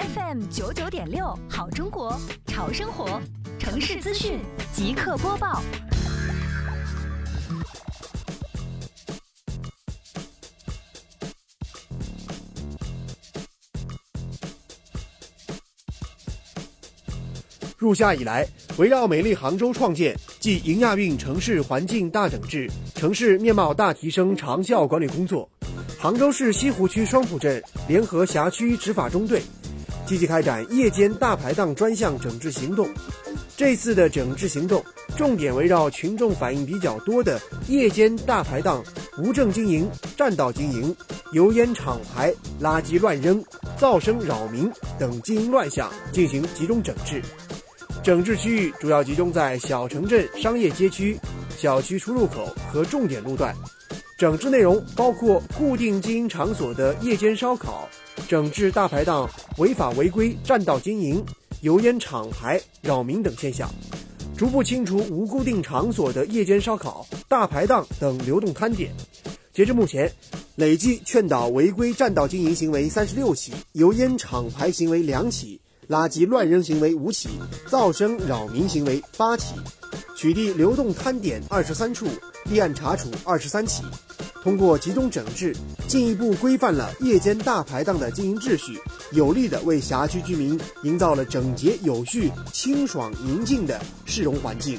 FM 九九点六，好中国，潮生活，城市资讯即刻播报。入夏以来，围绕美丽杭州创建暨迎亚运城市环境大整治、城市面貌大提升长效管理工作，杭州市西湖区双浦镇联合辖区执法中队积极开展夜间大排档专项整治行动。这次的整治行动重点围绕群众反映比较多的夜间大排档无证经营、占道经营、油烟厂排、垃圾乱扔、噪声扰民等经营乱象进行集中整治。整治区域主要集中在小城镇商业街区、小区出入口和重点路段。整治内容包括固定经营场所的夜间烧烤，整治大排档违法违规占道经营、油烟厂排扰民等现象，逐步清除无固定场所的夜间烧烤、大排档等流动摊点。截至目前，累计劝导违规占道经营行为三十六起，油烟厂排行为两起。垃圾乱扔行为五起，噪声扰民行为八起，取缔流动摊点二十三处，立案查处二十三起。通过集中整治，进一步规范了夜间大排档的经营秩序，有力地为辖区居民营造了整洁有序、清爽宁静的市容环境。